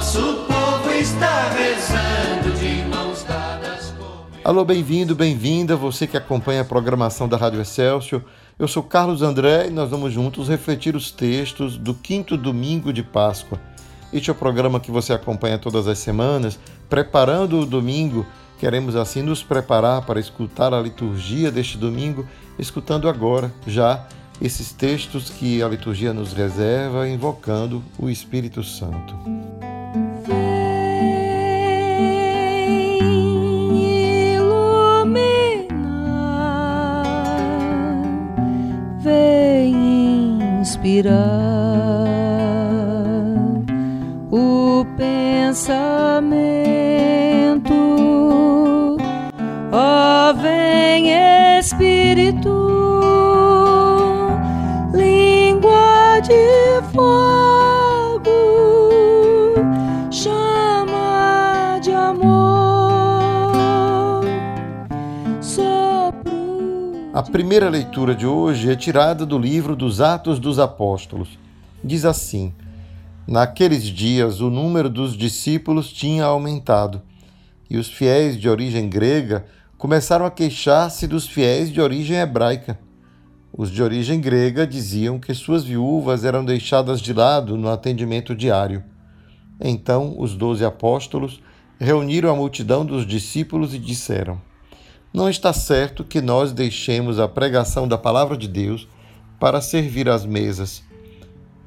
Nosso povo está rezando de mãos dadas. Alô, bem-vindo, bem-vinda, você que acompanha a programação da Rádio Excelsior. Eu sou Carlos André e nós vamos juntos refletir os textos do quinto domingo de Páscoa. Este é o programa que você acompanha todas as semanas, preparando o domingo. Queremos assim nos preparar para escutar a liturgia deste domingo, escutando agora já esses textos que a liturgia nos reserva, invocando o Espírito Santo. Inspirar o pensamento. A primeira leitura de hoje é tirada do livro dos Atos dos Apóstolos. Diz assim: Naqueles dias o número dos discípulos tinha aumentado, e os fiéis de origem grega começaram a queixar-se dos fiéis de origem hebraica. Os de origem grega diziam que suas viúvas eram deixadas de lado no atendimento diário. Então os doze apóstolos reuniram a multidão dos discípulos e disseram: Não está certo que nós deixemos a pregação da palavra de Deus para servir às mesas.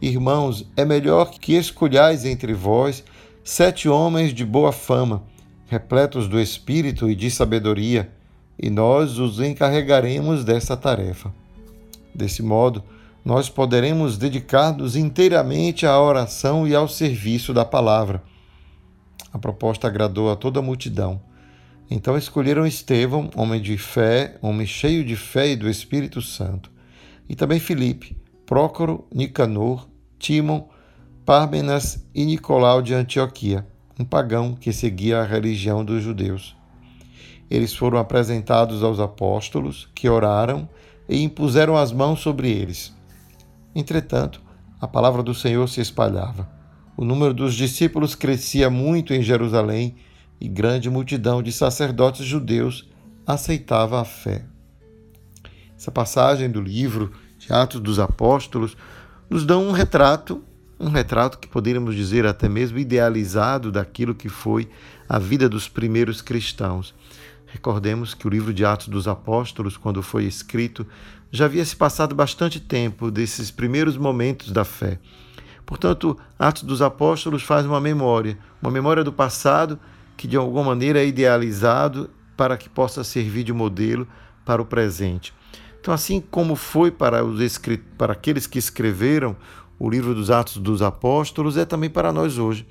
Irmãos, é melhor que escolhais entre vós sete homens de boa fama repletos do espírito e de sabedoria, e nós os encarregaremos dessa tarefa. Desse modo, nós poderemos dedicar-nos inteiramente à oração e ao serviço da palavra. A proposta agradou a toda a multidão. Então escolheram Estevão, homem de fé, homem cheio de fé e do Espírito Santo, e também Filipe, Prócoro, Nicanor, Timon, Pármenas e Nicolau de Antioquia um pagão que seguia a religião dos judeus. Eles foram apresentados aos apóstolos, que oraram e impuseram as mãos sobre eles. Entretanto, a palavra do Senhor se espalhava. O número dos discípulos crescia muito em Jerusalém e grande multidão de sacerdotes judeus aceitava a fé. Essa passagem do livro de Atos dos Apóstolos nos dá um retrato um retrato que poderíamos dizer até mesmo idealizado daquilo que foi a vida dos primeiros cristãos. Recordemos que o livro de Atos dos Apóstolos, quando foi escrito, já havia se passado bastante tempo desses primeiros momentos da fé. Portanto, Atos dos Apóstolos faz uma memória, uma memória do passado que de alguma maneira é idealizado para que possa servir de modelo para o presente. Então, assim como foi para, os para aqueles que escreveram o livro dos Atos dos Apóstolos é também para nós hoje.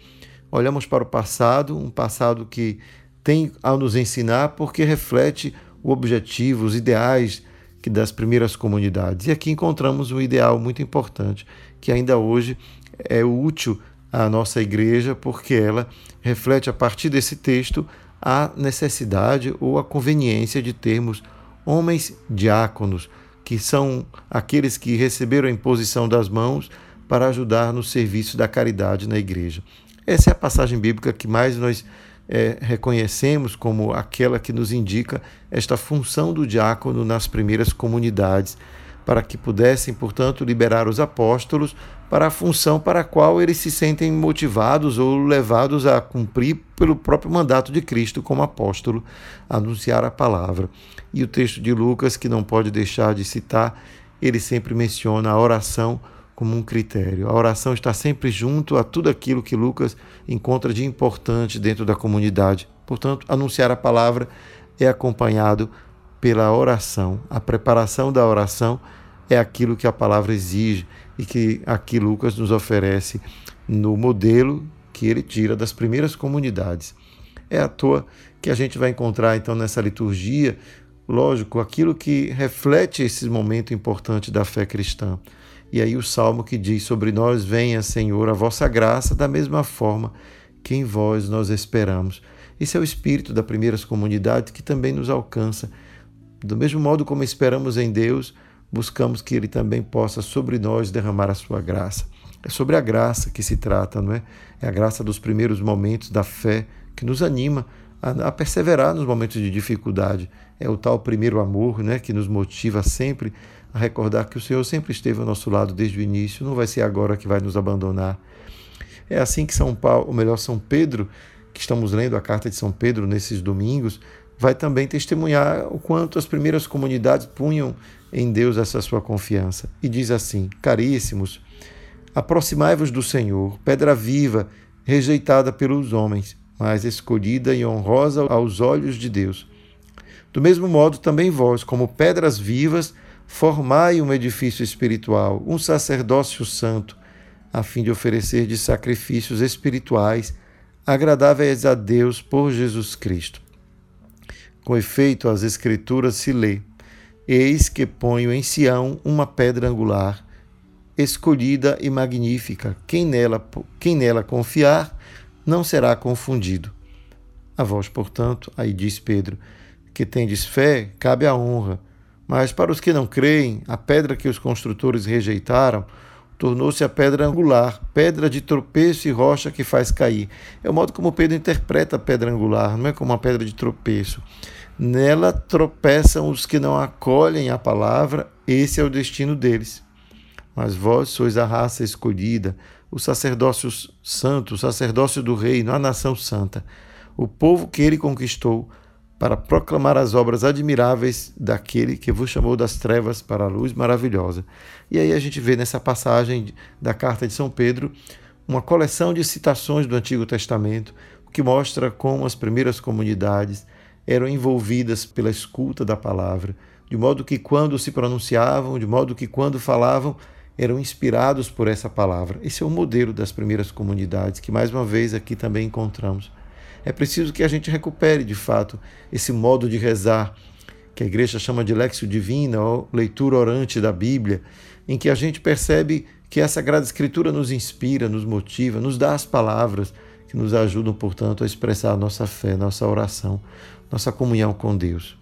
Olhamos para o passado, um passado que tem a nos ensinar porque reflete o objetivo, os ideais que das primeiras comunidades. E aqui encontramos um ideal muito importante que ainda hoje é útil à nossa igreja porque ela reflete a partir desse texto a necessidade ou a conveniência de termos homens diáconos, que são aqueles que receberam a imposição das mãos para ajudar no serviço da caridade na igreja. Essa é a passagem bíblica que mais nós é, reconhecemos como aquela que nos indica esta função do diácono nas primeiras comunidades, para que pudessem, portanto, liberar os apóstolos para a função para a qual eles se sentem motivados ou levados a cumprir pelo próprio mandato de Cristo como apóstolo, anunciar a palavra. E o texto de Lucas, que não pode deixar de citar, ele sempre menciona a oração como um critério. A oração está sempre junto a tudo aquilo que Lucas encontra de importante dentro da comunidade. Portanto, anunciar a palavra é acompanhado pela oração. A preparação da oração é aquilo que a palavra exige e que aqui Lucas nos oferece no modelo que ele tira das primeiras comunidades. É à toa que a gente vai encontrar então nessa liturgia, lógico, aquilo que reflete esse momento importante da fé cristã. E aí o salmo que diz sobre nós: Venha, Senhor, a vossa graça, da mesma forma que em vós nós esperamos. Esse é o espírito da primeiras comunidades que também nos alcança. Do mesmo modo como esperamos em Deus, buscamos que Ele também possa sobre nós derramar a sua graça. É sobre a graça que se trata, não é? É a graça dos primeiros momentos da fé que nos anima a, perseverar nos momentos de dificuldade. É o tal primeiro amor, né, que nos motiva sempre a recordar que o Senhor sempre esteve ao nosso lado desde o início, não vai ser agora que vai nos abandonar. É assim que São Paulo, ou melhor, São Pedro, que estamos lendo a carta de São Pedro nesses domingos, vai também testemunhar o quanto as primeiras comunidades punham em Deus essa sua confiança. E diz assim: Caríssimos, aproximai-vos do Senhor, pedra viva, rejeitada pelos homens, mas escolhida e honrosa aos olhos de Deus. Do mesmo modo, também vós, como pedras vivas, formai um edifício espiritual, um sacerdócio santo, a fim de oferecer de sacrifícios espirituais agradáveis a Deus por Jesus Cristo. Com efeito, as Escrituras se lê: Eis que ponho em Sião uma pedra angular, escolhida e magnífica. Quem nela, quem nela confiar não será confundido. A vós, portanto, aí diz Pedro, que tendes fé, cabe a honra. Mas para os que não creem, a pedra que os construtores rejeitaram tornou-se a pedra angular, pedra de tropeço e rocha que faz cair. É o modo como Pedro interpreta a pedra angular, não é como uma pedra de tropeço. Nela tropeçam os que não acolhem a palavra, esse é o destino deles. Mas vós sois a raça escolhida, o sacerdócio santo, o sacerdócio do reino, a nação santa, o povo que ele conquistou, para proclamar as obras admiráveis daquele que vos chamou das trevas para a luz maravilhosa. E aí a gente vê nessa passagem da carta de São Pedro uma coleção de citações do Antigo Testamento, que mostra como as primeiras comunidades eram envolvidas pela escuta da palavra, de modo que quando se pronunciavam, de modo que quando falavam, eram inspirados por essa palavra. Esse é o modelo das primeiras comunidades que mais uma vez aqui também encontramos. É preciso que a gente recupere, de fato, esse modo de rezar, que a igreja chama de lexio divina, ou leitura orante da Bíblia, em que a gente percebe que a Sagrada Escritura nos inspira, nos motiva, nos dá as palavras que nos ajudam, portanto, a expressar a nossa fé, nossa oração, nossa comunhão com Deus.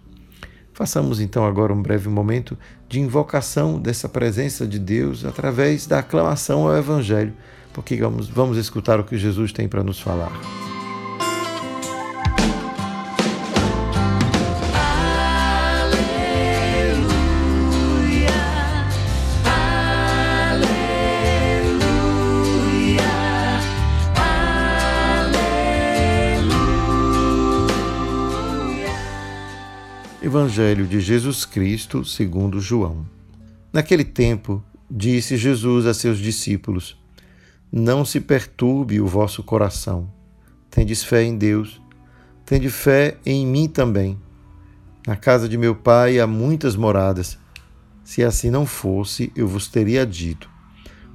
Façamos então agora um breve momento de invocação dessa presença de Deus através da aclamação ao Evangelho, porque vamos, vamos escutar o que Jesus tem para nos falar. Evangelho de Jesus Cristo, segundo João. Naquele tempo, disse Jesus a seus discípulos: Não se perturbe o vosso coração. Tendes fé em Deus, tende fé em mim também. Na casa de meu pai há muitas moradas. Se assim não fosse, eu vos teria dito: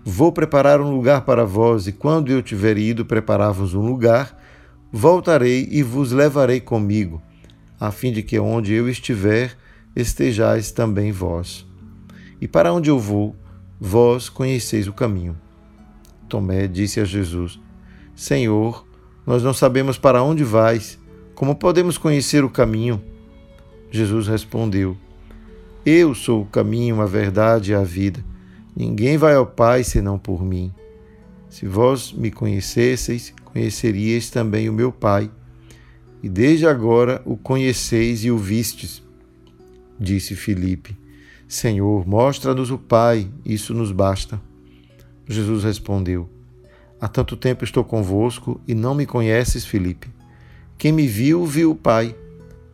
Vou preparar um lugar para vós, e quando eu tiver ido preparar-vos um lugar, voltarei e vos levarei comigo a fim de que onde eu estiver, estejais também vós. E para onde eu vou, vós conheceis o caminho. Tomé disse a Jesus: Senhor, nós não sabemos para onde vais, como podemos conhecer o caminho? Jesus respondeu: Eu sou o caminho, a verdade e a vida. Ninguém vai ao Pai senão por mim. Se vós me conhecesseis, conheceríeis também o meu Pai e desde agora o conheceis e o vistes. Disse Filipe: Senhor, mostra-nos o Pai, isso nos basta. Jesus respondeu: Há tanto tempo estou convosco e não me conheces, Filipe. Quem me viu, viu o Pai.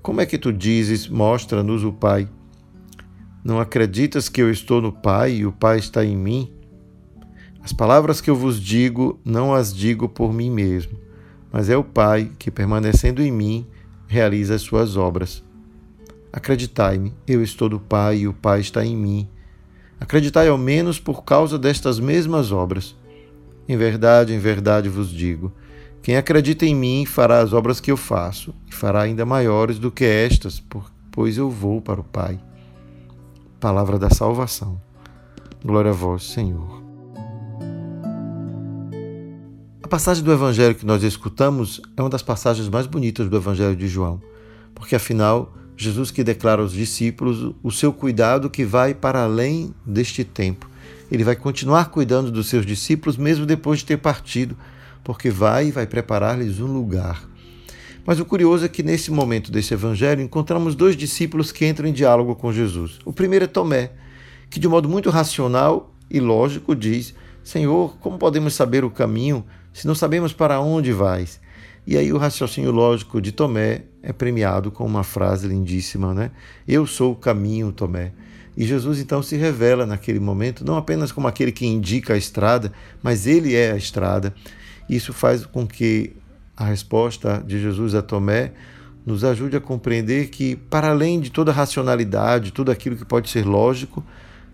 Como é que tu dizes, mostra-nos o Pai? Não acreditas que eu estou no Pai e o Pai está em mim? As palavras que eu vos digo, não as digo por mim mesmo mas é o Pai que, permanecendo em mim, realiza as suas obras. Acreditai-me, eu estou do Pai e o Pai está em mim. Acreditai ao menos por causa destas mesmas obras. Em verdade, em verdade vos digo: Quem acredita em mim fará as obras que eu faço, e fará ainda maiores do que estas, pois eu vou para o Pai. Palavra da salvação. Glória a vós, Senhor. Passagem do Evangelho que nós escutamos é uma das passagens mais bonitas do Evangelho de João, porque afinal, Jesus que declara aos discípulos o seu cuidado que vai para além deste tempo. Ele vai continuar cuidando dos seus discípulos mesmo depois de ter partido, porque vai e vai preparar-lhes um lugar. Mas o curioso é que nesse momento desse evangelho encontramos dois discípulos que entram em diálogo com Jesus. O primeiro é Tomé, que de modo muito racional e lógico diz: Senhor, como podemos saber o caminho se não sabemos para onde vais? E aí o raciocínio lógico de Tomé é premiado com uma frase lindíssima, né? Eu sou o caminho, Tomé. E Jesus então se revela naquele momento não apenas como aquele que indica a estrada, mas ele é a estrada. Isso faz com que a resposta de Jesus a Tomé nos ajude a compreender que, para além de toda racionalidade, tudo aquilo que pode ser lógico,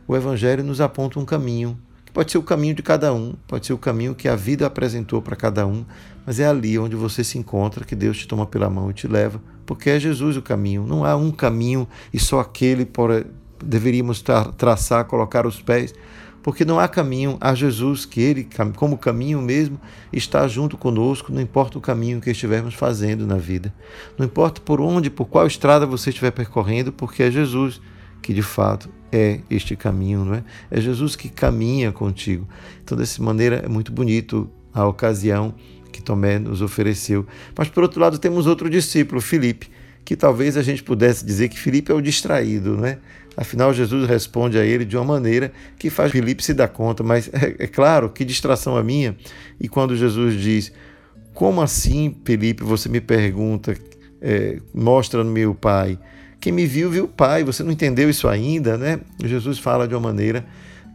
o Evangelho nos aponta um caminho, pode ser o caminho de cada um, pode ser o caminho que a vida apresentou para cada um, mas é ali onde você se encontra que Deus te toma pela mão e te leva, porque é Jesus o caminho. Não há um caminho e só aquele por, deveríamos traçar, colocar os pés, porque não há caminho a Jesus que ele, como caminho mesmo, está junto conosco, não importa o caminho que estivermos fazendo na vida. Não importa por onde, por qual estrada você estiver percorrendo, porque é Jesus que de fato é este caminho, não é? É Jesus que caminha contigo. Então, dessa maneira, é muito bonito a ocasião que Tomé nos ofereceu. Mas, por outro lado, temos outro discípulo, Filipe, que talvez a gente pudesse dizer que Filipe é o distraído, não é? Afinal, Jesus responde a ele de uma maneira que faz Filipe se dar conta, mas é, é claro, que distração a minha. E quando Jesus diz: Como assim, Filipe, você me pergunta, é, mostra-me o Pai? Quem me viu, viu o Pai. Você não entendeu isso ainda, né? Jesus fala de uma maneira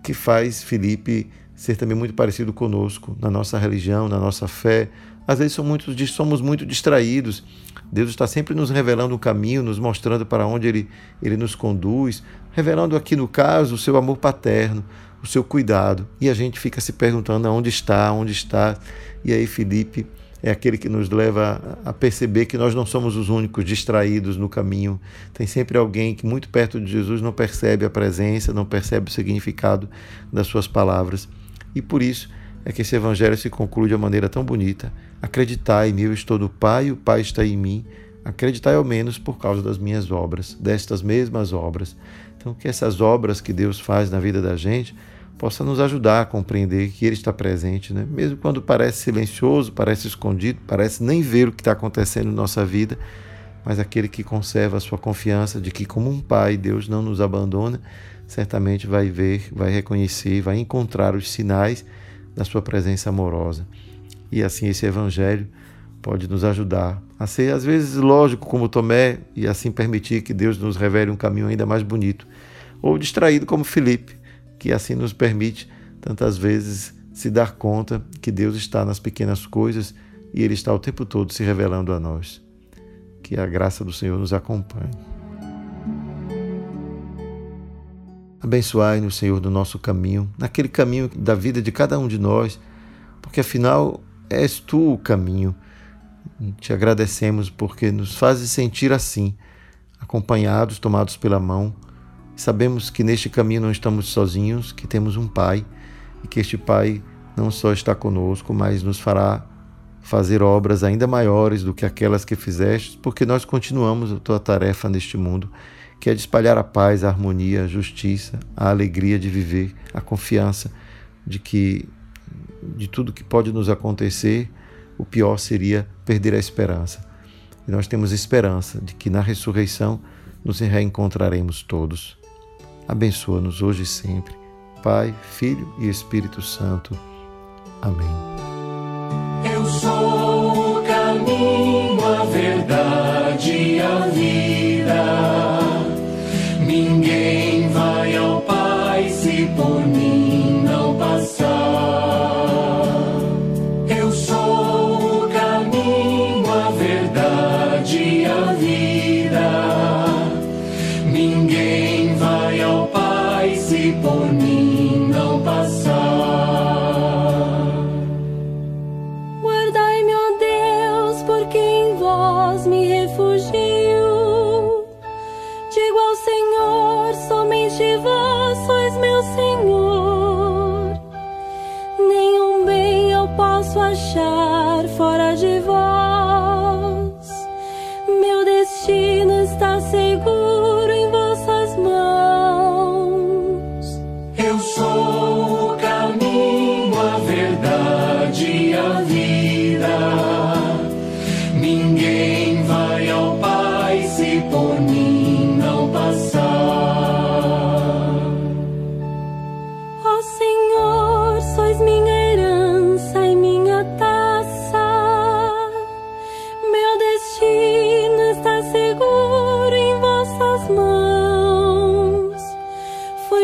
que faz Felipe ser também muito parecido conosco, na nossa religião, na nossa fé. Às vezes somos muito, somos muito distraídos. Deus está sempre nos revelando um caminho, nos mostrando para onde Ele, Ele nos conduz, revelando aqui no caso o seu amor paterno, o seu cuidado. E a gente fica se perguntando onde está, onde está. E aí Felipe é aquele que nos leva a perceber que nós não somos os únicos distraídos no caminho. Tem sempre alguém que, muito perto de Jesus, não percebe a presença, não percebe o significado das suas palavras. E por isso é que esse evangelho se conclui de uma maneira tão bonita. Acreditai em mim, eu estou no Pai, o Pai está em mim. Acreditai ao menos por causa das minhas obras, destas mesmas obras. Então, que essas obras que Deus faz na vida da gente possa nos ajudar a compreender que Ele está presente, né? mesmo quando parece silencioso, parece escondido, parece nem ver o que está acontecendo na nossa vida, mas aquele que conserva a sua confiança de que, como um Pai, Deus não nos abandona, certamente vai ver, vai reconhecer, vai encontrar os sinais da sua presença amorosa. E assim esse Evangelho pode nos ajudar a ser, às vezes, lógico como Tomé e assim permitir que Deus nos revele um caminho ainda mais bonito, ou distraído como Felipe que assim nos permite tantas vezes se dar conta que Deus está nas pequenas coisas e Ele está o tempo todo se revelando a nós. Que a graça do Senhor nos acompanhe. Abençoai-nos, Senhor, no nosso caminho, naquele caminho da vida de cada um de nós, porque afinal és tu o caminho. Te agradecemos porque nos fazes sentir assim, acompanhados, tomados pela mão Sabemos que neste caminho não estamos sozinhos, que temos um Pai e que este Pai não só está conosco, mas nos fará fazer obras ainda maiores do que aquelas que fizeste, porque nós continuamos a tua tarefa neste mundo, que é de espalhar a paz, a harmonia, a justiça, a alegria de viver, a confiança de que de tudo que pode nos acontecer, o pior seria perder a esperança. E nós temos esperança de que na ressurreição nos reencontraremos todos. Abençoa-nos hoje e sempre. Pai, Filho e Espírito Santo. Amém. Eu sou o caminho, a verdade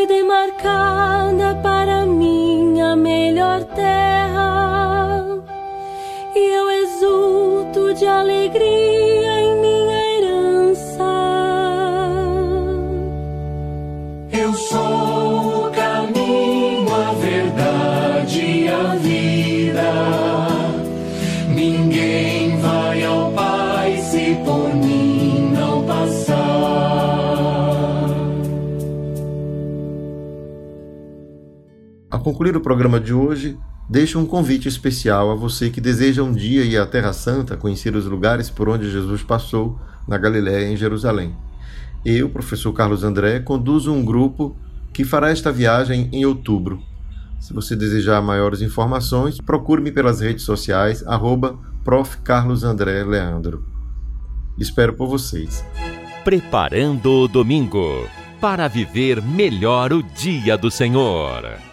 Foi demarcada para mim a melhor terra. E eu exulto de alegria A concluir o programa de hoje, deixo um convite especial a você que deseja um dia ir à Terra Santa, conhecer os lugares por onde Jesus passou na Galiléia em Jerusalém. Eu, professor Carlos André, conduzo um grupo que fará esta viagem em outubro. Se você desejar maiores informações, procure-me pelas redes sociais, arroba. Espero por vocês. Preparando o domingo para viver melhor o dia do Senhor.